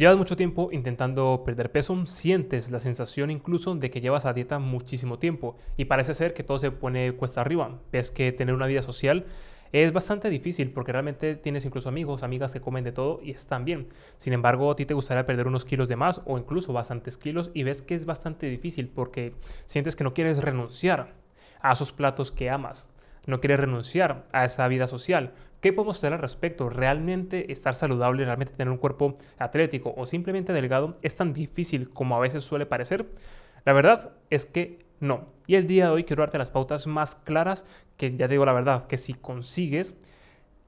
Llevas mucho tiempo intentando perder peso, sientes la sensación incluso de que llevas a dieta muchísimo tiempo y parece ser que todo se pone cuesta arriba. Ves que tener una vida social es bastante difícil porque realmente tienes incluso amigos, amigas que comen de todo y están bien. Sin embargo, a ti te gustaría perder unos kilos de más o incluso bastantes kilos y ves que es bastante difícil porque sientes que no quieres renunciar a esos platos que amas no quieres renunciar a esa vida social. ¿Qué podemos hacer al respecto? ¿Realmente estar saludable, realmente tener un cuerpo atlético o simplemente delgado es tan difícil como a veces suele parecer? La verdad es que no. Y el día de hoy quiero darte las pautas más claras que ya digo la verdad, que si consigues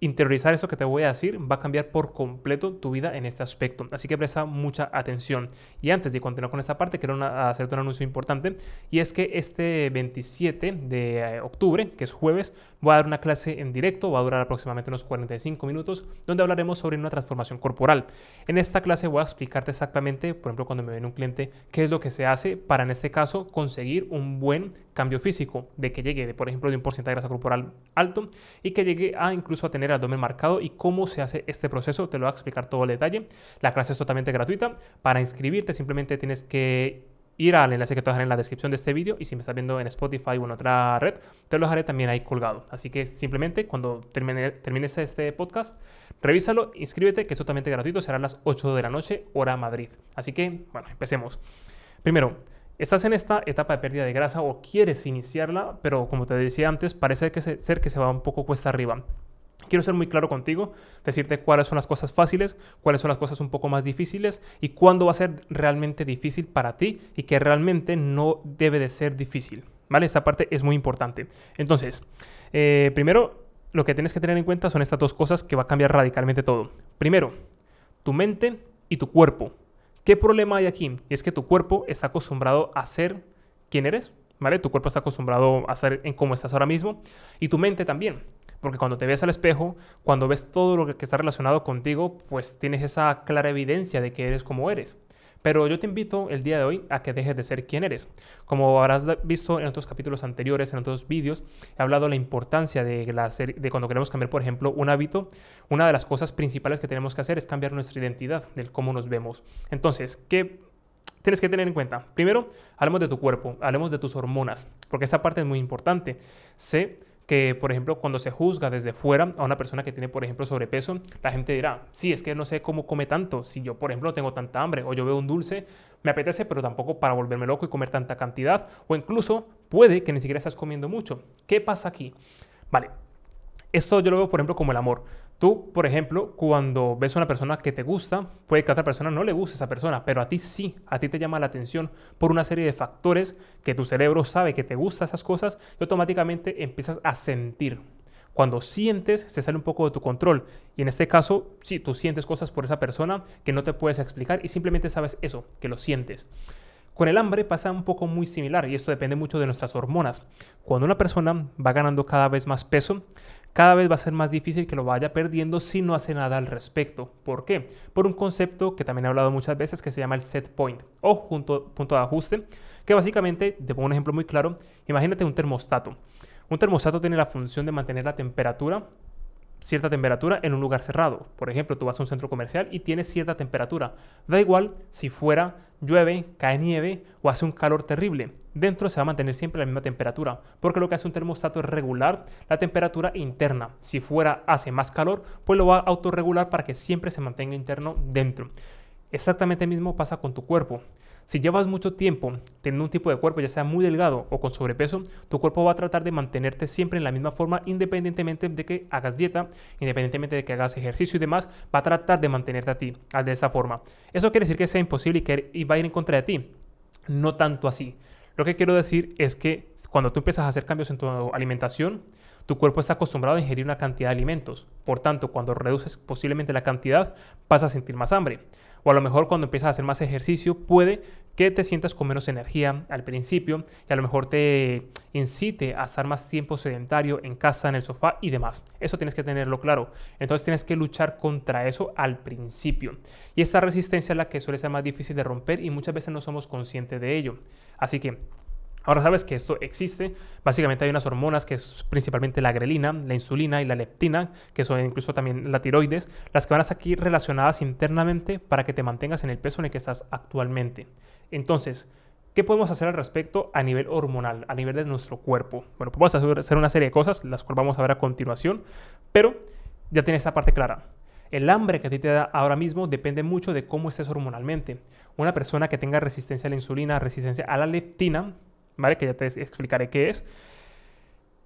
interiorizar eso que te voy a decir va a cambiar por completo tu vida en este aspecto. Así que presta mucha atención. Y antes de continuar con esta parte, quiero hacerte un anuncio importante. Y es que este 27 de eh, octubre, que es jueves, voy a dar una clase en directo. Va a durar aproximadamente unos 45 minutos, donde hablaremos sobre una transformación corporal. En esta clase voy a explicarte exactamente, por ejemplo, cuando me viene un cliente, qué es lo que se hace para, en este caso, conseguir un buen cambio físico. De que llegue, de, por ejemplo, de un porcentaje de grasa corporal alto y que llegue a incluso a tener abdomen marcado y cómo se hace este proceso. Te lo voy a explicar todo el detalle. La clase es totalmente gratuita. Para inscribirte simplemente tienes que ir al enlace que te dejaré en la descripción de este vídeo y si me estás viendo en Spotify o en otra red, te lo dejaré también ahí colgado. Así que simplemente cuando termine, termines este podcast, revísalo, inscríbete, que es totalmente gratuito, será a las 8 de la noche, hora Madrid. Así que, bueno, empecemos. Primero, estás en esta etapa de pérdida de grasa o quieres iniciarla, pero como te decía antes, parece que ser que se va un poco cuesta arriba. Quiero ser muy claro contigo, decirte cuáles son las cosas fáciles, cuáles son las cosas un poco más difíciles y cuándo va a ser realmente difícil para ti y que realmente no debe de ser difícil. ¿Vale? Esta parte es muy importante. Entonces, eh, primero, lo que tienes que tener en cuenta son estas dos cosas que va a cambiar radicalmente todo. Primero, tu mente y tu cuerpo. ¿Qué problema hay aquí? Y es que tu cuerpo está acostumbrado a ser quien eres, ¿vale? Tu cuerpo está acostumbrado a ser en cómo estás ahora mismo y tu mente también. Porque cuando te ves al espejo, cuando ves todo lo que está relacionado contigo, pues tienes esa clara evidencia de que eres como eres. Pero yo te invito el día de hoy a que dejes de ser quien eres. Como habrás visto en otros capítulos anteriores, en otros vídeos, he hablado de la importancia de, cuando queremos cambiar, por ejemplo, un hábito. Una de las cosas principales que tenemos que hacer es cambiar nuestra identidad, del cómo nos vemos. Entonces, ¿qué tienes que tener en cuenta? Primero, hablemos de tu cuerpo, hablemos de tus hormonas, porque esta parte es muy importante. Sé que, por ejemplo, cuando se juzga desde fuera a una persona que tiene, por ejemplo, sobrepeso, la gente dirá, sí, es que no sé cómo come tanto, si yo, por ejemplo, tengo tanta hambre o yo veo un dulce, me apetece, pero tampoco para volverme loco y comer tanta cantidad, o incluso puede que ni siquiera estás comiendo mucho. ¿Qué pasa aquí? Vale, esto yo lo veo, por ejemplo, como el amor. Tú, por ejemplo, cuando ves a una persona que te gusta, puede que a otra persona no le guste esa persona, pero a ti sí, a ti te llama la atención por una serie de factores que tu cerebro sabe que te gustan esas cosas y automáticamente empiezas a sentir. Cuando sientes, se sale un poco de tu control. Y en este caso, sí, tú sientes cosas por esa persona que no te puedes explicar y simplemente sabes eso, que lo sientes. Con el hambre pasa un poco muy similar y esto depende mucho de nuestras hormonas. Cuando una persona va ganando cada vez más peso, cada vez va a ser más difícil que lo vaya perdiendo si no hace nada al respecto. ¿Por qué? Por un concepto que también he hablado muchas veces que se llama el set point o punto, de ajuste, que básicamente, te pongo un ejemplo muy claro, imagínate un termostato. Un termostato tiene la función de mantener la temperatura cierta temperatura en un lugar cerrado. Por ejemplo, tú vas a un centro comercial y tienes cierta temperatura. Da igual si fuera llueve, cae nieve o hace un calor terrible. Dentro se va a mantener siempre la misma temperatura, porque lo que hace un termostato es regular la temperatura interna. Si fuera hace más calor, pues lo va a autorregular para que siempre se mantenga interno dentro. Exactamente lo mismo pasa con tu cuerpo. Si llevas mucho tiempo teniendo un tipo de cuerpo, ya sea muy delgado o con sobrepeso, tu cuerpo va a tratar de mantenerte siempre en la misma forma, independientemente de que hagas dieta, independientemente de que hagas ejercicio y demás, va a tratar de mantenerte a ti de esa forma. ¿Eso quiere decir que sea imposible y que y va a ir en contra de ti? No tanto así. Lo que quiero decir es que cuando tú empiezas a hacer cambios en tu alimentación, tu cuerpo está acostumbrado a ingerir una cantidad de alimentos. Por tanto, cuando reduces posiblemente la cantidad, vas a sentir más hambre. O a lo mejor cuando empiezas a hacer más ejercicio, puede que te sientas con menos energía al principio y a lo mejor te incite a estar más tiempo sedentario en casa, en el sofá y demás. Eso tienes que tenerlo claro. Entonces tienes que luchar contra eso al principio. Y esta resistencia es la que suele ser más difícil de romper y muchas veces no somos conscientes de ello. Así que Ahora sabes que esto existe. Básicamente hay unas hormonas que es principalmente la grelina, la insulina y la leptina, que son incluso también la tiroides, las que van a estar aquí relacionadas internamente para que te mantengas en el peso en el que estás actualmente. Entonces, ¿qué podemos hacer al respecto a nivel hormonal, a nivel de nuestro cuerpo? Bueno, podemos hacer una serie de cosas, las cuales vamos a ver a continuación, pero ya tienes esta parte clara. El hambre que a ti te da ahora mismo depende mucho de cómo estés hormonalmente. Una persona que tenga resistencia a la insulina, resistencia a la leptina, ¿vale? Que ya te explicaré qué es,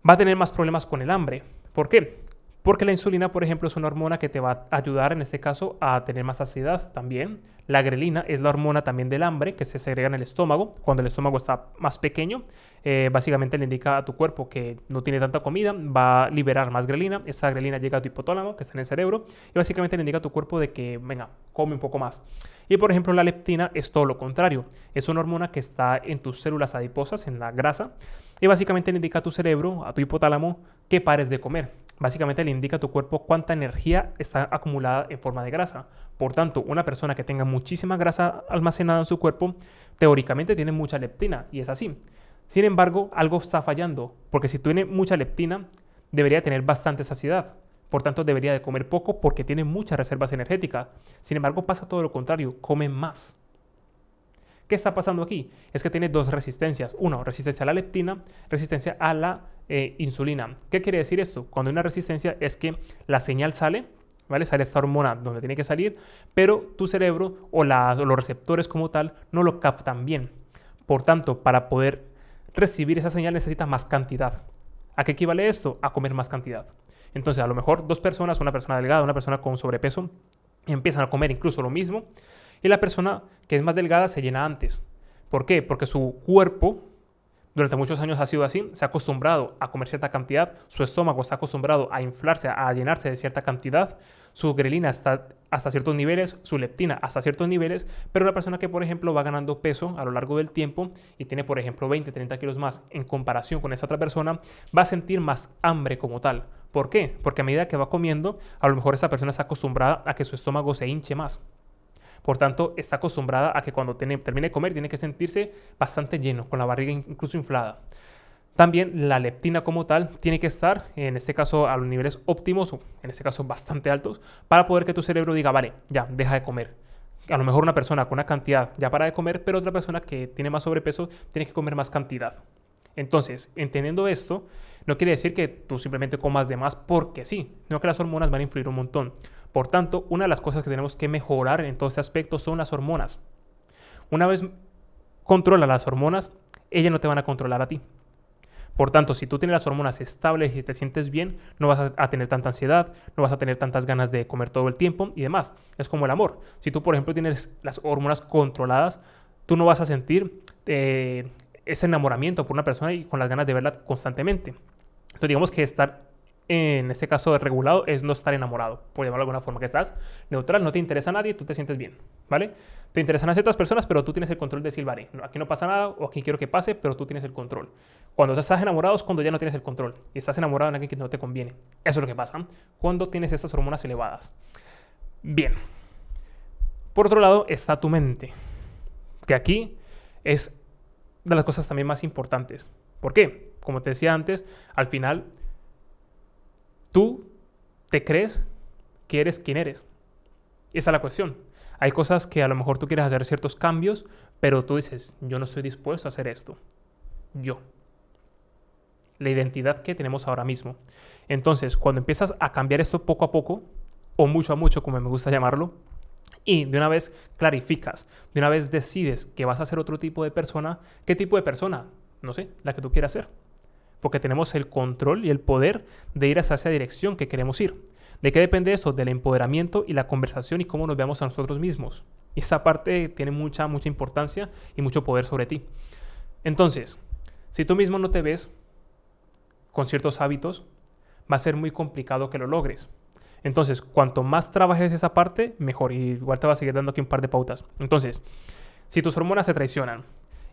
va a tener más problemas con el hambre. ¿Por qué? Porque la insulina, por ejemplo, es una hormona que te va a ayudar en este caso a tener más saciedad también. La grelina es la hormona también del hambre que se segrega en el estómago. Cuando el estómago está más pequeño, eh, básicamente le indica a tu cuerpo que no tiene tanta comida, va a liberar más grelina. Esa grelina llega a tu hipotálamo, que está en el cerebro, y básicamente le indica a tu cuerpo de que, venga, come un poco más. Y por ejemplo, la leptina es todo lo contrario. Es una hormona que está en tus células adiposas, en la grasa, y básicamente le indica a tu cerebro, a tu hipotálamo, que pares de comer. Básicamente le indica a tu cuerpo cuánta energía está acumulada en forma de grasa. Por tanto, una persona que tenga muchísima grasa almacenada en su cuerpo, teóricamente tiene mucha leptina, y es así. Sin embargo, algo está fallando, porque si tiene mucha leptina, debería tener bastante saciedad. Por tanto, debería de comer poco porque tiene muchas reservas energéticas. Sin embargo, pasa todo lo contrario, come más. ¿Qué está pasando aquí? Es que tiene dos resistencias. Uno, resistencia a la leptina, resistencia a la eh, insulina. ¿Qué quiere decir esto? Cuando hay una resistencia es que la señal sale, ¿vale? Sale esta hormona donde tiene que salir, pero tu cerebro o, o los receptores como tal no lo captan bien. Por tanto, para poder recibir esa señal necesita más cantidad. ¿A qué equivale esto? A comer más cantidad. Entonces, a lo mejor dos personas, una persona delgada, una persona con sobrepeso, empiezan a comer incluso lo mismo y la persona que es más delgada se llena antes. ¿Por qué? Porque su cuerpo durante muchos años ha sido así, se ha acostumbrado a comer cierta cantidad, su estómago está acostumbrado a inflarse, a llenarse de cierta cantidad, su grelina está hasta ciertos niveles, su leptina hasta ciertos niveles, pero una persona que, por ejemplo, va ganando peso a lo largo del tiempo y tiene, por ejemplo, 20, 30 kilos más en comparación con esa otra persona, va a sentir más hambre como tal. ¿Por qué? Porque a medida que va comiendo, a lo mejor esa persona está acostumbrada a que su estómago se hinche más. Por tanto, está acostumbrada a que cuando termine de comer tiene que sentirse bastante lleno, con la barriga incluso inflada. También la leptina como tal tiene que estar, en este caso, a los niveles óptimos, en este caso bastante altos, para poder que tu cerebro diga, vale, ya, deja de comer. A lo mejor una persona con una cantidad ya para de comer, pero otra persona que tiene más sobrepeso tiene que comer más cantidad. Entonces, entendiendo esto, no quiere decir que tú simplemente comas de más porque sí, sino que las hormonas van a influir un montón. Por tanto, una de las cosas que tenemos que mejorar en todo este aspecto son las hormonas. Una vez controla las hormonas, ellas no te van a controlar a ti. Por tanto, si tú tienes las hormonas estables y te sientes bien, no vas a, tener tanta ansiedad, no vas a tener tantas ganas de comer todo el tiempo y demás. Es como el amor. Si tú, por ejemplo, tienes las hormonas controladas, tú no vas a sentir eh, ese enamoramiento por una persona y con las ganas de verla constantemente. Entonces digamos que estar en este caso regulado es no estar enamorado, por llamarlo de alguna forma, que estás neutral, no te interesa a nadie, tú te sientes bien, ¿vale? Te interesan a ciertas personas, pero tú tienes el control de decir, vale, aquí no pasa nada o aquí quiero que pase, pero tú tienes el control. Cuando estás enamorado es cuando ya no tienes el control y estás enamorado de alguien que no te conviene. Eso es lo que pasa cuando tienes estas hormonas elevadas. Bien. Por otro lado está tu mente, que aquí es de las cosas también más importantes. ¿Por qué? Como te decía antes, al final tú te crees que eres quien eres. esa es la cuestión. Hay cosas que a lo mejor tú quieres hacer ciertos cambios, pero tú dices, yo no estoy dispuesto a hacer esto. Yo. La identidad que tenemos ahora mismo. Entonces, cuando empiezas a cambiar esto poco a poco, o mucho a mucho, como me gusta llamarlo, y de una vez clarificas, de una vez decides que vas a ser otro tipo de persona, ¿qué tipo de persona? No sé, la que tú quieras ser. Porque tenemos el control y el poder de ir hacia esa dirección que queremos ir. ¿De qué depende eso? Del empoderamiento y la conversación y cómo nos veamos a nosotros mismos. Y esa parte tiene mucha, mucha importancia y mucho poder sobre ti. Entonces, si tú mismo no te ves con ciertos hábitos, va a ser muy complicado que lo logres. Entonces, cuanto más trabajes esa parte, mejor. Y igual te va a seguir dando aquí un par de pautas. Entonces, si tus hormonas se traicionan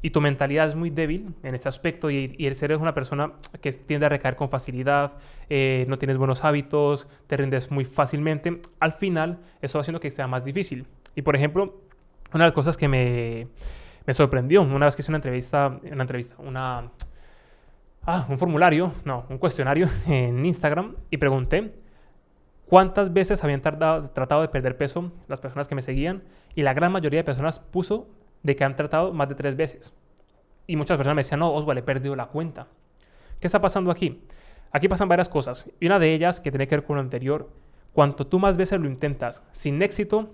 y tu mentalidad es muy débil en este aspecto y, el ser es una persona que tiende a recaer con facilidad, eh, no tienes buenos hábitos, te rindes muy fácilmente, al final eso va haciendo que sea más difícil. Y por ejemplo, una de las cosas que me, Me sorprendió una vez que hice una entrevista, una entrevista, una, ah, un formulario, no, un cuestionario en Instagram y pregunté cuántas veces habían tratado de perder peso las personas que me seguían y la gran mayoría de personas puso de que han tratado más de tres veces. Y muchas personas me decían, no, Oswald, he perdido la cuenta. ¿Qué está pasando aquí? Aquí pasan varias cosas. Y una de ellas, que tiene que ver con lo anterior, cuanto tú más veces lo intentas sin éxito,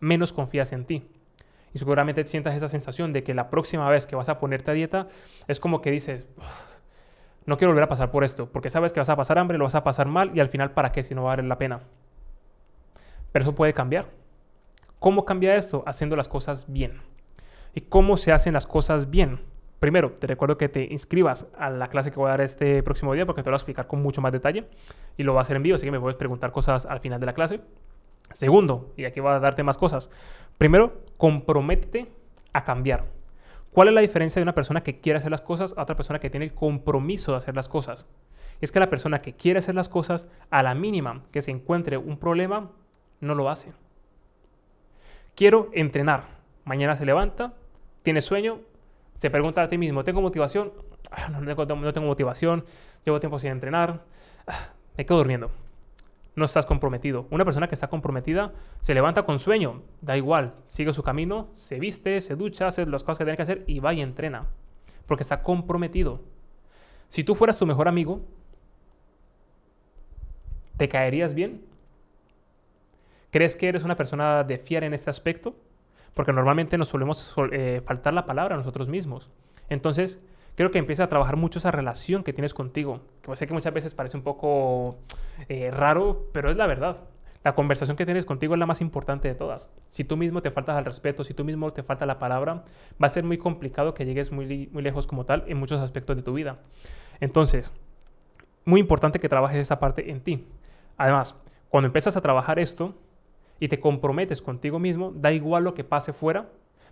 menos confías en ti. Y seguramente sientas esa sensación de que la próxima vez que vas a ponerte a dieta es como que dices, no quiero volver a pasar por esto, porque sabes que vas a pasar hambre, lo vas a pasar mal y al final, ¿para qué si no va la pena? Pero eso puede cambiar. ¿Cómo cambia esto? Haciendo las cosas bien. ¿Y cómo se hacen las cosas bien? Primero, te recuerdo que te inscribas a la clase que voy a dar este próximo día porque te lo voy a explicar con mucho más detalle y lo voy a hacer en vivo, así que me puedes preguntar cosas al final de la clase. Segundo, y aquí voy a darte más cosas. Primero, comprométete a cambiar. ¿Cuál es la diferencia de una persona que quiere hacer las cosas a otra persona que tiene el compromiso de hacer las cosas? Es que la persona que quiere hacer las cosas, a la mínima que se encuentre un problema, no lo hace. Quiero entrenar. Mañana se levanta, tiene sueño, se pregunta a ti mismo, ¿tengo motivación? Ah, no, tengo, motivación, llevo tiempo sin entrenar, ah, me quedo durmiendo. No estás comprometido. Una persona que está comprometida se levanta con sueño, da igual, sigue su camino, se viste, se ducha, hace las cosas que tiene que hacer y va y entrena, porque está comprometido. Si tú fueras tu mejor amigo, ¿te caerías bien? ¿Crees que eres una persona de fiar en este aspecto? Porque normalmente nos solemos eh, faltar la palabra a nosotros mismos. Entonces, creo que empieza a trabajar mucho esa relación que tienes contigo, que sé que muchas veces parece un poco eh, raro, pero es la verdad. La conversación que tienes contigo es la más importante de todas. Si tú mismo te faltas al respeto, si tú mismo te falta la palabra, va a ser muy complicado que llegues muy, muy lejos como tal en muchos aspectos de tu vida. Entonces, muy importante que trabajes esa parte en ti. Además, cuando empiezas a trabajar esto, y te comprometes contigo mismo, da igual lo que pase fuera,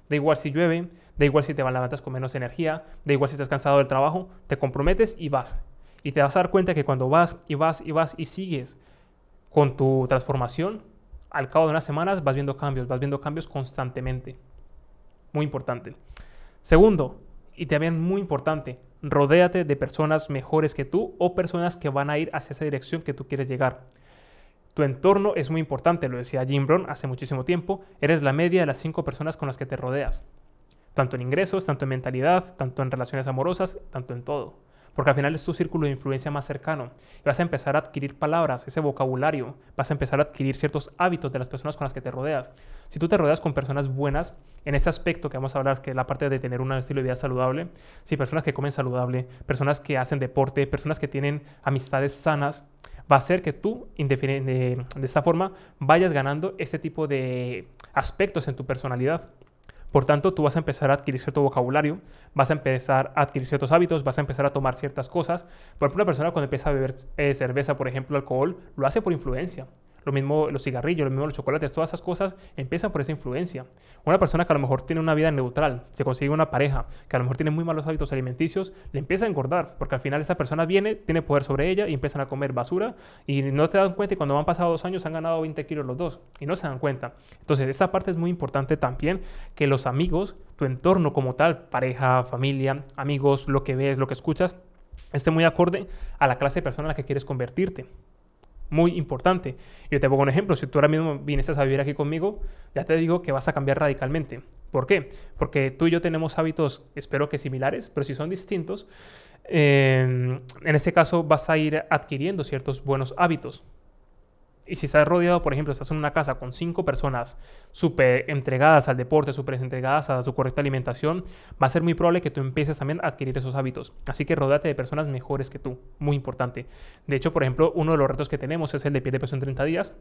da igual si llueve, da igual si te levantas con menos energía, da igual si estás cansado del trabajo, te comprometes y vas. Y te vas a dar cuenta que cuando vas y vas y vas y sigues con tu transformación, al cabo de unas semanas vas viendo cambios, vas viendo cambios constantemente. Muy importante. Segundo, y también muy importante, rodéate de personas mejores que tú o personas que van a ir hacia esa dirección que tú quieres llegar. Tu entorno es muy importante, lo decía Jim Brown hace muchísimo tiempo. Eres la media de las cinco personas con las que te rodeas. Tanto en ingresos, tanto en mentalidad, tanto en relaciones amorosas, tanto en todo. Porque al final es tu círculo de influencia más cercano. Y vas a empezar a adquirir palabras, ese vocabulario. Vas a empezar a adquirir ciertos hábitos de las personas con las que te rodeas. Si tú te rodeas con personas buenas, en este aspecto que vamos a hablar, que es la parte de tener un estilo de vida saludable, si personas que comen saludable, personas que hacen deporte, personas que tienen amistades sanas, va a hacer que tú, de, esta forma, vayas ganando este tipo de aspectos en tu personalidad. Por tanto, tú vas a empezar a adquirir cierto vocabulario, vas a empezar a adquirir ciertos hábitos, vas a empezar a tomar ciertas cosas. Por ejemplo, una persona cuando empieza a beber eh, cerveza, por ejemplo, alcohol, lo hace por influencia. Lo mismo los cigarrillos, lo mismo los chocolates, todas esas cosas empiezan por esa influencia. Una persona que a lo mejor tiene una vida neutral, se consigue una pareja que a lo mejor tiene muy malos hábitos alimenticios, le empieza a engordar, porque al final esa persona viene, tiene poder sobre ella y empiezan a comer basura y no te dan cuenta y cuando han pasado dos años han ganado 20 kilos los dos y no se dan cuenta. Entonces, esta parte es muy importante también que los amigos, tu entorno como tal, pareja, familia, amigos, lo que ves, lo que escuchas, esté muy acorde a la clase de persona en la que quieres convertirte muy importante. Yo te pongo un ejemplo, si tú ahora mismo vienes a vivir aquí conmigo, ya te digo que vas a cambiar radicalmente. ¿Por qué? Porque tú y yo tenemos hábitos, espero que similares, pero si son distintos, en este caso vas a ir adquiriendo ciertos buenos hábitos. Y si estás rodeado, por ejemplo, estás en una casa con cinco personas súper entregadas al deporte, súper entregadas a su correcta alimentación, va a ser muy probable que tú empieces también a adquirir esos hábitos. Así que rodate de personas mejores que tú, muy importante. De hecho, por ejemplo, uno de los retos que tenemos es el de pie de peso en 30 días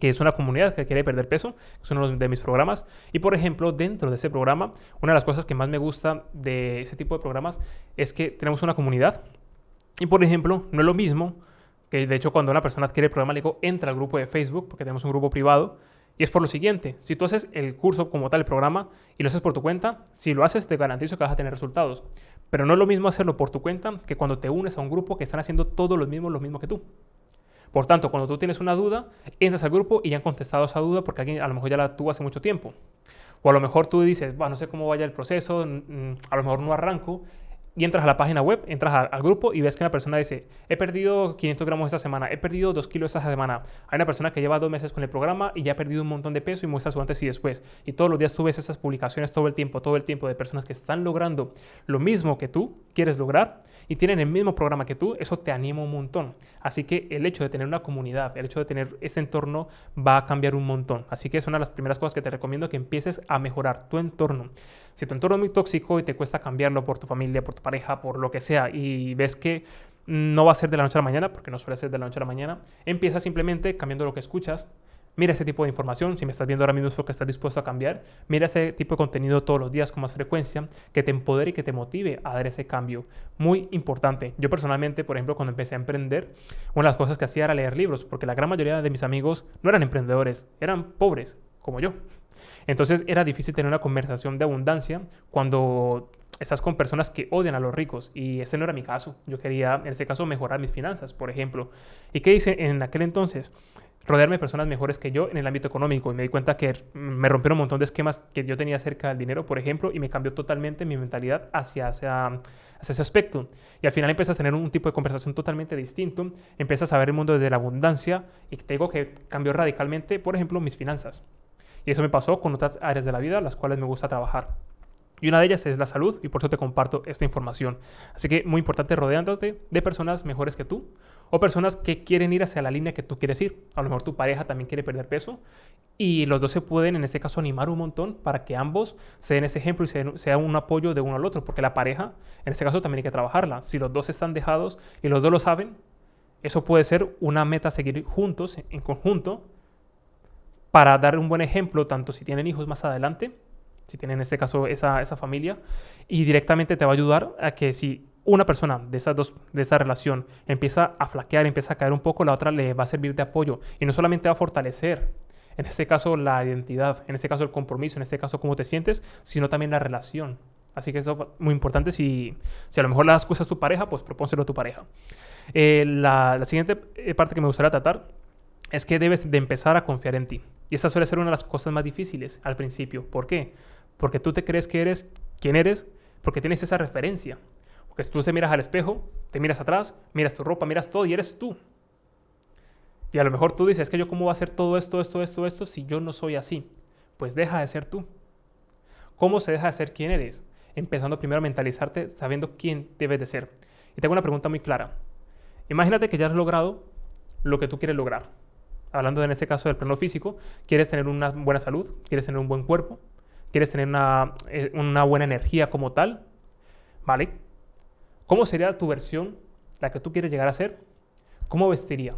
que es una comunidad que quiere perder peso, es uno de mis programas. Y por ejemplo, dentro de ese programa, una de las cosas que más me gusta de ese tipo de programas es que tenemos una comunidad. Y por ejemplo, no es lo mismo de hecho cuando una persona adquiere el programa le digo, entra al grupo de Facebook, porque tenemos un grupo privado, y es por lo siguiente, si tú haces el curso como tal, el programa, y lo haces por tu cuenta, si lo haces te garantizo que vas a tener resultados. Pero no es lo mismo hacerlo por tu cuenta que cuando te unes a un grupo que están haciendo todo lo mismo, lo mismo que tú. Por tanto, cuando tú tienes una duda, entras al grupo y ya han contestado esa duda porque alguien a lo mejor ya la tuvo hace mucho tiempo. O a lo mejor tú dices, no sé cómo vaya el proceso, a lo mejor no arranco, y entras a la página web, entras al grupo y ves que una persona dice, he perdido 500 gramos esta semana, he perdido 2 kilos esta semana. Hay una persona que lleva dos meses con el programa y ya ha perdido un montón de peso y muestra su antes y después. Y todos los días tú ves esas publicaciones todo el tiempo, todo el tiempo de personas que están logrando lo mismo que tú quieres lograr y tienen el mismo programa que tú, eso te anima un montón. Así que el hecho de tener una comunidad, el hecho de tener este entorno va a cambiar un montón. Así que es una de las primeras cosas que te recomiendo que empieces a mejorar tu entorno. Si tu entorno es muy tóxico y te cuesta cambiarlo por tu familia, por tu pareja, por lo que sea, y ves que no va a ser de la noche a la mañana, porque no suele ser de la noche a la mañana, empieza simplemente cambiando lo que escuchas, Mira ese tipo de información, si me estás viendo ahora mismo es porque estás dispuesto a cambiar. Mira ese tipo de contenido todos los días con más frecuencia que te empodere y que te motive a dar ese cambio. Muy importante. Yo personalmente, por ejemplo, cuando empecé a emprender, una de las cosas que hacía era leer libros, porque la gran mayoría de mis amigos no eran emprendedores, eran pobres, como yo. Entonces era difícil tener una conversación de abundancia cuando estás con personas que odian a los ricos y ese no era mi caso. Yo quería, en ese caso, mejorar mis finanzas, por ejemplo. ¿Y qué hice en aquel entonces? rodearme de personas mejores que yo en el ámbito económico y me di cuenta que me rompieron un montón de esquemas que yo tenía acerca del dinero, por ejemplo, y me cambió totalmente mi mentalidad hacia, ese aspecto. Y al final empiezas a tener un tipo de conversación totalmente distinto, empiezas a ver el mundo desde la abundancia y te digo que cambió radicalmente, por ejemplo, mis finanzas. Y eso me pasó con otras áreas de la vida, las cuales me gusta trabajar. Y una de ellas es la salud y por eso te comparto esta información. Así que muy importante rodeándote de personas mejores que tú o personas que quieren ir hacia la línea que tú quieres ir. A lo mejor tu pareja también quiere perder peso y los dos se pueden en este caso animar un montón para que ambos se den ese ejemplo y sea un apoyo de uno al otro, porque la pareja en este caso también hay que trabajarla. Si los dos están dejados y los dos lo saben, eso puede ser una meta seguir juntos, en conjunto, para dar un buen ejemplo, tanto si tienen hijos más adelante, si tienen en este caso esa, esa familia, y directamente te va a ayudar a que si una persona de esas dos, de esa relación empieza a flaquear, empieza a caer un poco, la otra le va a servir de apoyo y no solamente va a fortalecer, en este caso la identidad, en este caso el compromiso, en este caso cómo te sientes, sino también la relación. Así que eso es muy importante. Si, si a lo mejor las cosas tu pareja, pues propónselo a tu pareja. Eh, la, siguiente eh, parte que me gustaría tratar es que debes de empezar a confiar en ti. Y esa suele ser una de las cosas más difíciles al principio. ¿Por qué? Porque tú te crees que eres quien eres porque tienes esa referencia. Porque tú te miras al espejo, te miras atrás, miras tu ropa, miras todo y eres tú. Y a lo mejor tú dices, es que yo cómo voy a hacer todo esto, esto, esto, esto si yo no soy así. Pues deja de ser tú. ¿Cómo se deja de ser quien eres? Empezando primero a mentalizarte sabiendo quién debes de ser. Y tengo una pregunta muy clara. Imagínate que ya has logrado lo que tú quieres lograr. Hablando en este caso del plano físico, quieres tener una buena salud, quieres tener un buen cuerpo, quieres tener una, eh, una buena energía como tal, ¿vale? ¿Cómo sería tu versión, la que tú quieres llegar a ser? ¿Cómo vestiría?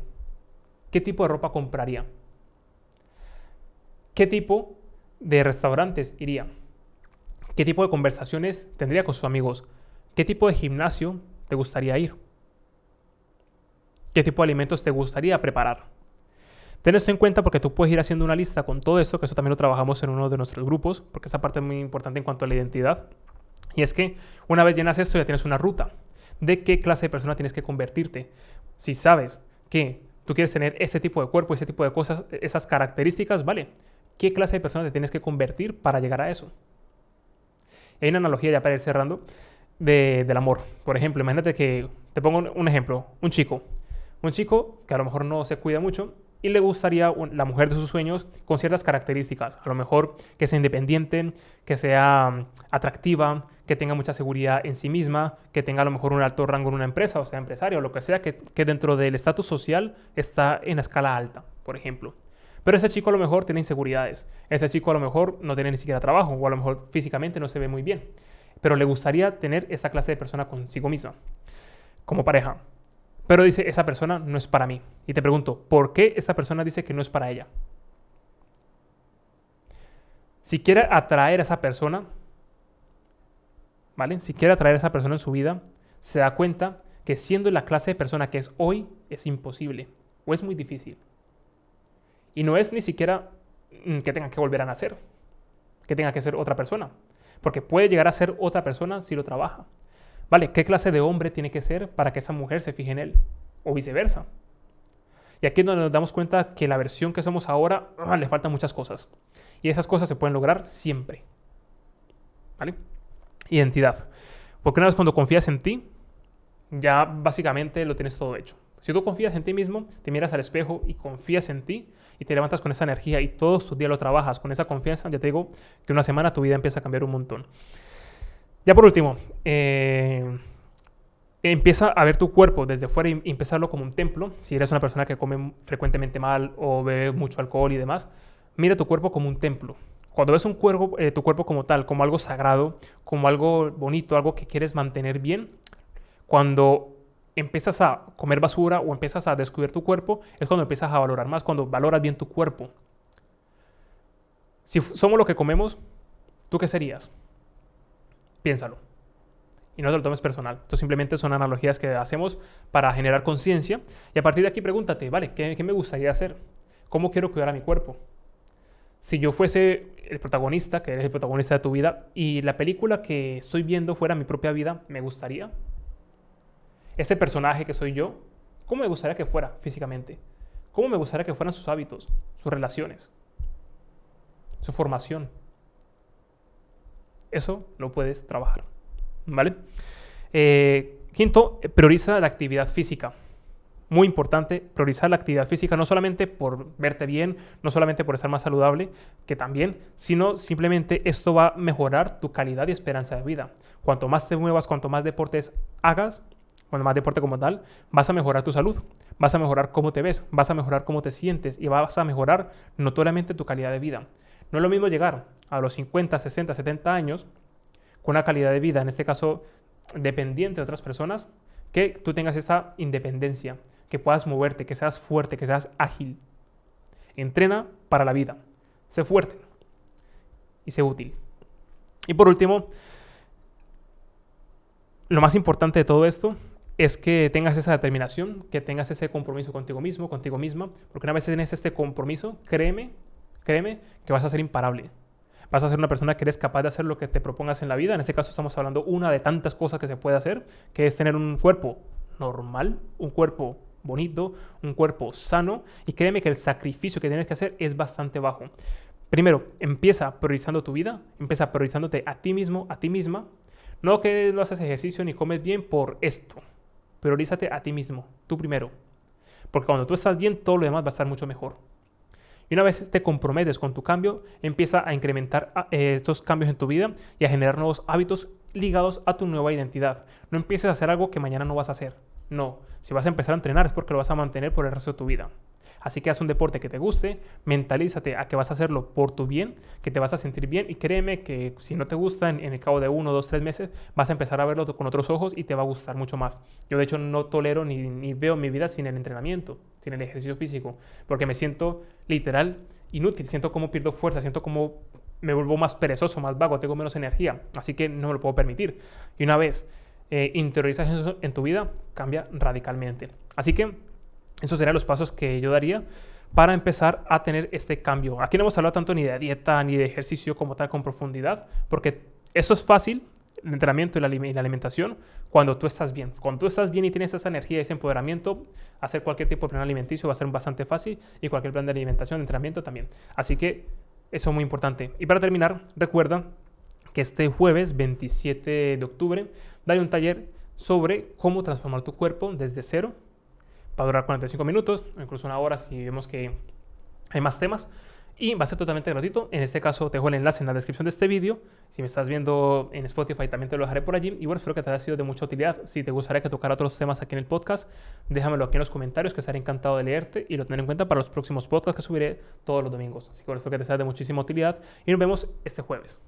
¿Qué tipo de ropa compraría? ¿Qué tipo de restaurantes iría? ¿Qué tipo de conversaciones tendría con sus amigos? ¿Qué tipo de gimnasio te gustaría ir? ¿Qué tipo de alimentos te gustaría preparar? Ten esto en cuenta porque tú puedes ir haciendo una lista con todo esto, que eso también lo trabajamos en uno de nuestros grupos, porque esa parte es muy importante en cuanto a la identidad. Y es que una vez llenas esto ya tienes una ruta de qué clase de persona tienes que convertirte. Si sabes que tú quieres tener este tipo de cuerpo, ese tipo de cosas, esas características, vale, ¿qué clase de persona te tienes que convertir para llegar a eso? Hay una analogía ya para ir cerrando del amor. Por ejemplo, imagínate que, te pongo un ejemplo, un chico. Un chico que a lo mejor no se cuida mucho y le gustaría la mujer de sus sueños con ciertas características. A lo mejor que sea independiente, que sea mm, atractiva, que tenga mucha seguridad en sí misma, que tenga a lo mejor un alto rango en una empresa, o sea, empresario, o lo que sea, que, que dentro del estatus social está en la escala alta, por ejemplo. Pero ese chico a lo mejor tiene inseguridades. Ese chico a lo mejor no tiene ni siquiera trabajo, o a lo mejor físicamente no se ve muy bien. Pero le gustaría tener esa clase de persona consigo misma, como pareja. Pero dice, esa persona no es para mí. Y te pregunto, ¿por qué esta persona dice que no es para ella? Si quiere atraer a esa persona, ¿vale? Si quiere atraer a esa persona en su vida, se da cuenta que siendo la clase de persona que es hoy, es imposible o es muy difícil. Y no es ni siquiera mm, que tenga que volver a nacer, que tenga que ser otra persona, porque puede llegar a ser otra persona si lo trabaja. ¿Vale? ¿Qué clase de hombre tiene que ser para que esa mujer se fije en él? O viceversa. Y aquí es donde nos damos cuenta que la versión que somos ahora ah, le faltan muchas cosas. Y esas cosas se pueden lograr siempre. ¿Vale? Identidad. Porque una vez cuando confías en ti, ya básicamente lo tienes todo hecho. Si tú confías en ti mismo, te miras al espejo y confías en ti y te levantas con esa energía y todos tus días lo trabajas con esa confianza, ya te digo que una semana tu vida empieza a cambiar un montón. Ya por último, eh, empieza a ver tu cuerpo desde fuera y empezarlo como un templo. Si eres una persona que come frecuentemente mal o bebe mucho alcohol y demás, mira tu cuerpo como un templo. Cuando ves un cuerpo, eh, tu cuerpo como tal, como algo sagrado, como algo bonito, algo que quieres mantener bien, cuando empiezas a comer basura o empiezas a descubrir tu cuerpo, es cuando empiezas a valorar más, cuando valoras bien tu cuerpo. Si somos lo que comemos, ¿tú qué serías? Piénsalo. Y no te lo tomes personal. Esto simplemente son analogías que hacemos para generar conciencia. Y a partir de aquí pregúntate, vale, ¿qué, ¿qué me gustaría hacer? ¿Cómo quiero cuidar a mi cuerpo? si yo fuese el protagonista, que eres el protagonista de tu vida, y la película que estoy viendo fuera mi propia vida, ¿me gustaría? Este personaje que soy yo, ¿cómo me gustaría que fuera físicamente? ¿Cómo me gustaría que fueran sus hábitos, sus relaciones, su formación? Eso lo puedes trabajar. ¿Vale? Eh, quinto, prioriza la actividad física muy importante priorizar la actividad física, no solamente por verte bien, no solamente por estar más saludable, que también, sino simplemente esto va a mejorar tu calidad y esperanza de vida. Cuanto más te muevas, cuanto más deportes hagas, cuanto más deporte como tal, vas a mejorar tu salud, vas a mejorar cómo te ves, vas a mejorar cómo te sientes y vas a mejorar notoriamente tu calidad de vida. No es lo mismo llegar a los 50, 60, 70 años con una calidad de vida, en este caso dependiente de otras personas, que tú tengas esta independencia que puedas moverte, que seas fuerte, que seas ágil. Entrena para la vida. Sé fuerte y sé útil. Y por último, lo más importante de todo esto es que tengas esa determinación, que tengas ese compromiso contigo mismo, contigo misma, porque una vez tienes este compromiso, créeme, créeme que vas a ser imparable. Vas a ser una persona que eres capaz de hacer lo que te propongas en la vida. En este caso estamos hablando una de tantas cosas que se puede hacer, que es tener un cuerpo normal, un cuerpo bonito, un cuerpo sano y créeme que el sacrificio que tienes que hacer es bastante bajo. Primero, empieza priorizando tu vida, empieza priorizándote a ti mismo, a ti misma. No que no haces ejercicio ni comes bien por esto. Priorízate a ti mismo, tú primero. Porque cuando tú estás bien, todo lo demás va a estar mucho mejor. Y una vez te comprometes con tu cambio, empieza a incrementar ah, eh, estos cambios en tu vida y a generar nuevos hábitos ligados a tu nueva identidad. No empieces a hacer algo que mañana no vas a hacer. No, si vas a empezar a entrenar es porque lo vas a mantener por el resto de tu vida. Así que haz un deporte que te guste, mentalízate a que vas a hacerlo por tu bien, que te vas a sentir bien y créeme que si no te gusta en, el cabo de uno, dos, tres meses vas a empezar a verlo con otros ojos y te va a gustar mucho más. Yo de hecho no tolero ni, ni veo mi vida sin el entrenamiento, sin el ejercicio físico, porque me siento literal inútil, siento como pierdo fuerza, siento como me vuelvo más perezoso, más vago, tengo menos energía, así que no me lo puedo permitir. Y una vez eh, interiorizas eso en tu vida, cambia radicalmente. Así que esos serían los pasos que yo daría para empezar a tener este cambio. Aquí no hemos hablado tanto ni de dieta ni de ejercicio como tal con profundidad, porque eso es fácil, el entrenamiento y la, alimentación, cuando tú estás bien. Cuando tú estás bien y tienes esa energía, ese empoderamiento, hacer cualquier tipo de plan alimenticio va a ser bastante fácil y cualquier plan de alimentación, entrenamiento también. Así que eso es muy importante. Y para terminar, recuerda que este jueves 27 de octubre daré un taller sobre cómo transformar tu cuerpo desde cero. Va a durar 45 minutos, incluso una hora si vemos que hay más temas. Y va a ser totalmente gratuito. En este caso te dejo el enlace en la descripción de este vídeo. Si me estás viendo en Spotify también te lo dejaré por allí. Y bueno, espero que te haya sido de mucha utilidad. Si te gustaría que tocara otros temas aquí en el podcast, déjamelo aquí en los comentarios que estaré encantado de leerte y lo tendré en cuenta para los próximos podcasts que subiré todos los domingos. Así que bueno, espero que te sea de muchísima utilidad y nos vemos este jueves.